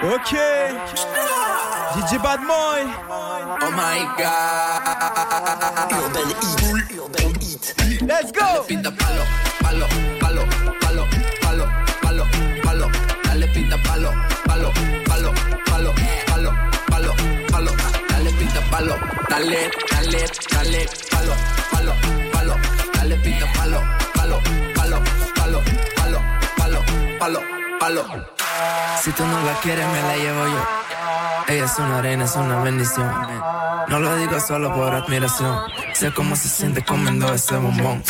Ok. DJ Badmoy. Oh my god. Urban Heat. Urban Heat. Let's go. Pinta palo, palo, palo, palo, palo, palo, palo. Dale pinta palo, palo, palo, palo, palo, palo, palo. Dale pinta palo, dale, dale, dale, palo, palo, palo. Dale pinta palo, palo, palo, palo, palo, palo, palo, palo. Si tú no la quieres, me la llevo yo. Ella es una reina, es una bendición. No lo digo solo por admiración. Sé cómo se siente comiendo ese bombón.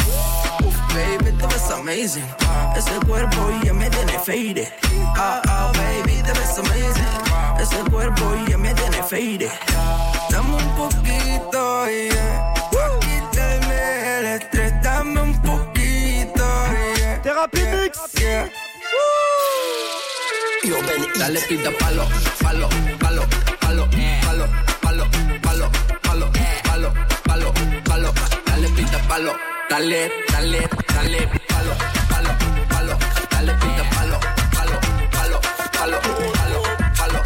Uf, baby, te ves amazing. Ese cuerpo ya me tiene fade. Ah, ah, baby, te ves amazing. Ese cuerpo ya me tiene fade. Dame un poquito, yeah. Pa' quitarme el estrés, dame un poquito, yeah. Thérapie Mix. Yeah. Dale pinta palo, palo, palo, palo, palo, palo, palo, palo, palo, palo, palo. Dale pinta palo, dale, dale, dale, palo, palo, palo. Dale pinta palo, palo, palo, palo, palo, palo.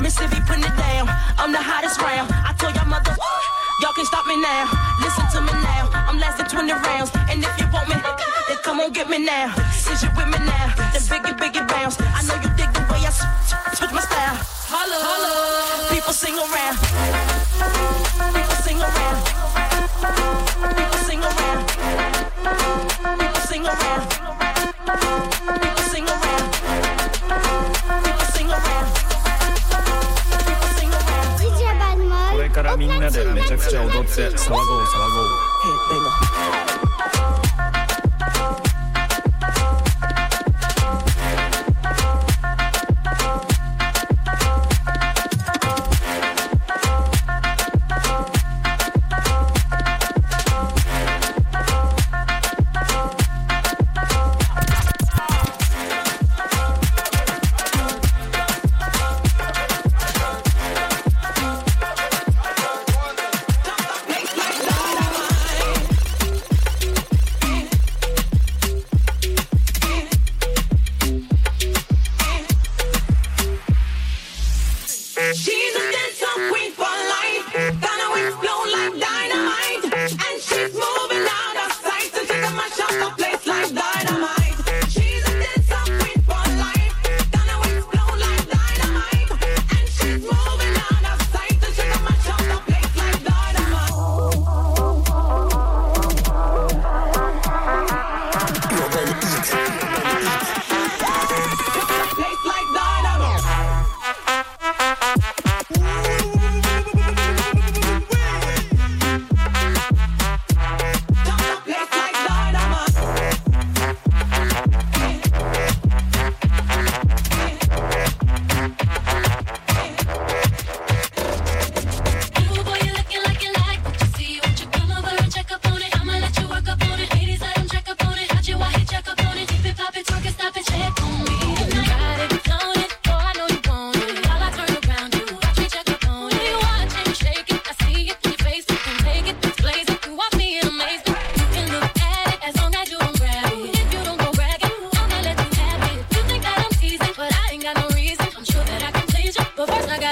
Mississippi putting it down. I'm the hottest round. I told y'all mother, y'all can stop me now. get me now. Since you with me now, then biggie, biggie bounce. I know you dig the way I switch my style. Holla, holla. People sing around. People sing around. People sing around. People sing around. People sing around. People sing around. People sing around. DJ バンモこれからみんなでめちゃくちゃ踊って騒ごう騒ごう heard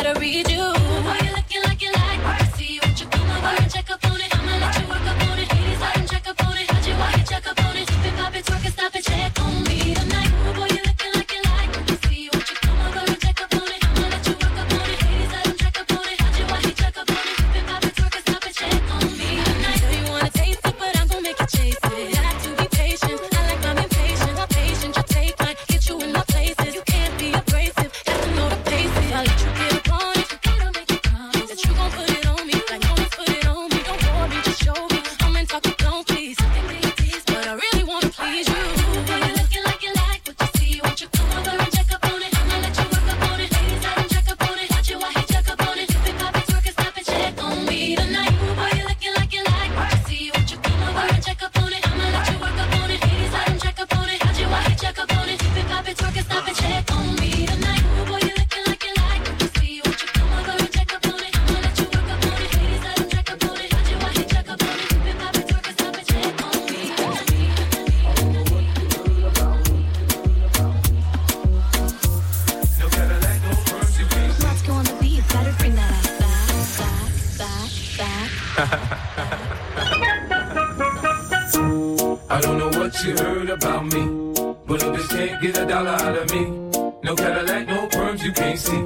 gotta read you. Can't get a dollar out of me. No Cadillac, no perms, you can't see.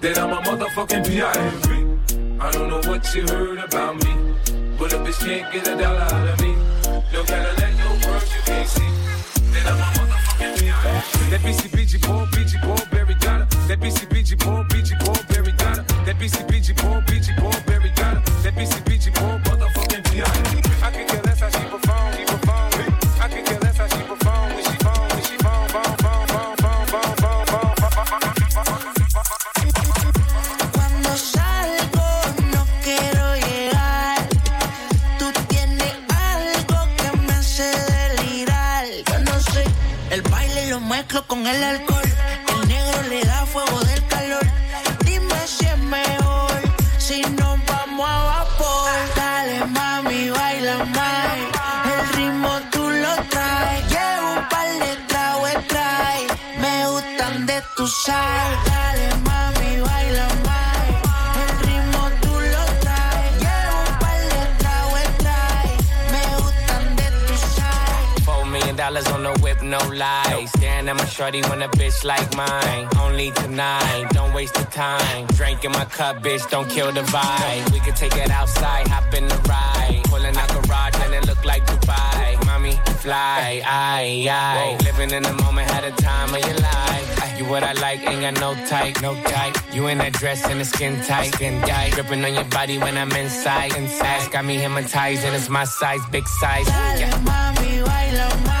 That I'm a motherfucking P.I.M.P. I don't know what you heard about me. But a bitch can't get a dollar out of me. No Cadillac, no perms, you can't see. That I'm a motherfucking P.I.M.P. That BCBG, Paul, BG, Paul, Berry got her. That BCBG, Paul, BG, Paul, Berry got her. That BCBG, Paul, BG, Paul, Berry got her. That BCBG, Paul, motherfucking P.I.M.P. Four million dollars on the whip, no lies. Staring my shorty when a bitch like mine. Only tonight, don't waste the time. Drink in my cup, bitch, don't kill the vibe. We could take it outside, hop in the ride. Pulling out garage and it look like Dubai. Mommy, fly, I, aye. Living in the moment, had a time of your life. You what I like, ain't got no type, no type. You in that dress and the skin tight, skin tight. Dripping on your body when I'm inside, inside. Got me hypnotized and it's my size, big size. Yeah. baila más.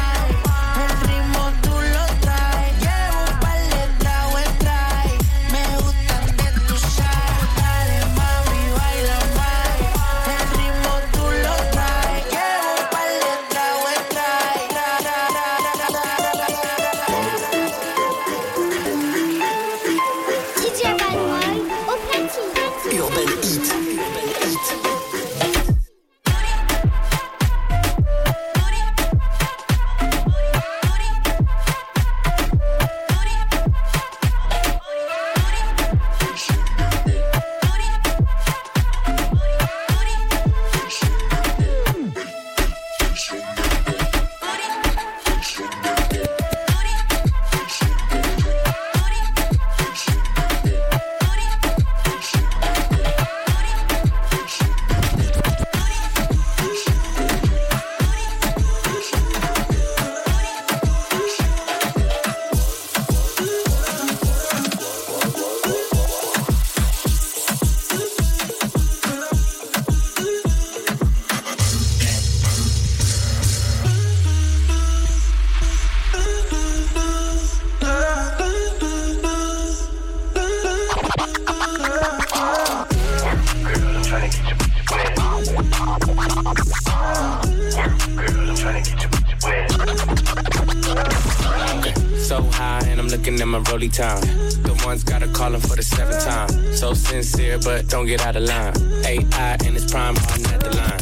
Time. The ones gotta call him for the seventh time. So sincere, but don't get out of line. AI and it's prime hard at the line.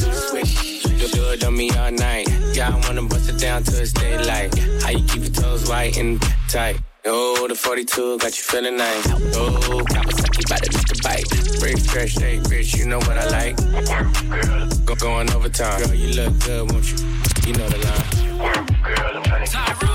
Do, do it on me all night. Yeah, I wanna bust it down till it's daylight. How you keep your toes white and tight? Oh, the 42 got you feeling nice. Oh, Kawasaki by the Mr. Bite. Break, stretch, shake, bitch, you know what I like. Girl, go going overtime. Girl, you look good, won't you? You know the line. Girl,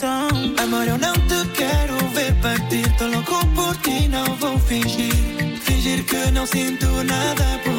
Amor, eu não te quero ver partir. Tô louco por ti, não vou fingir. Fingir que não sinto nada por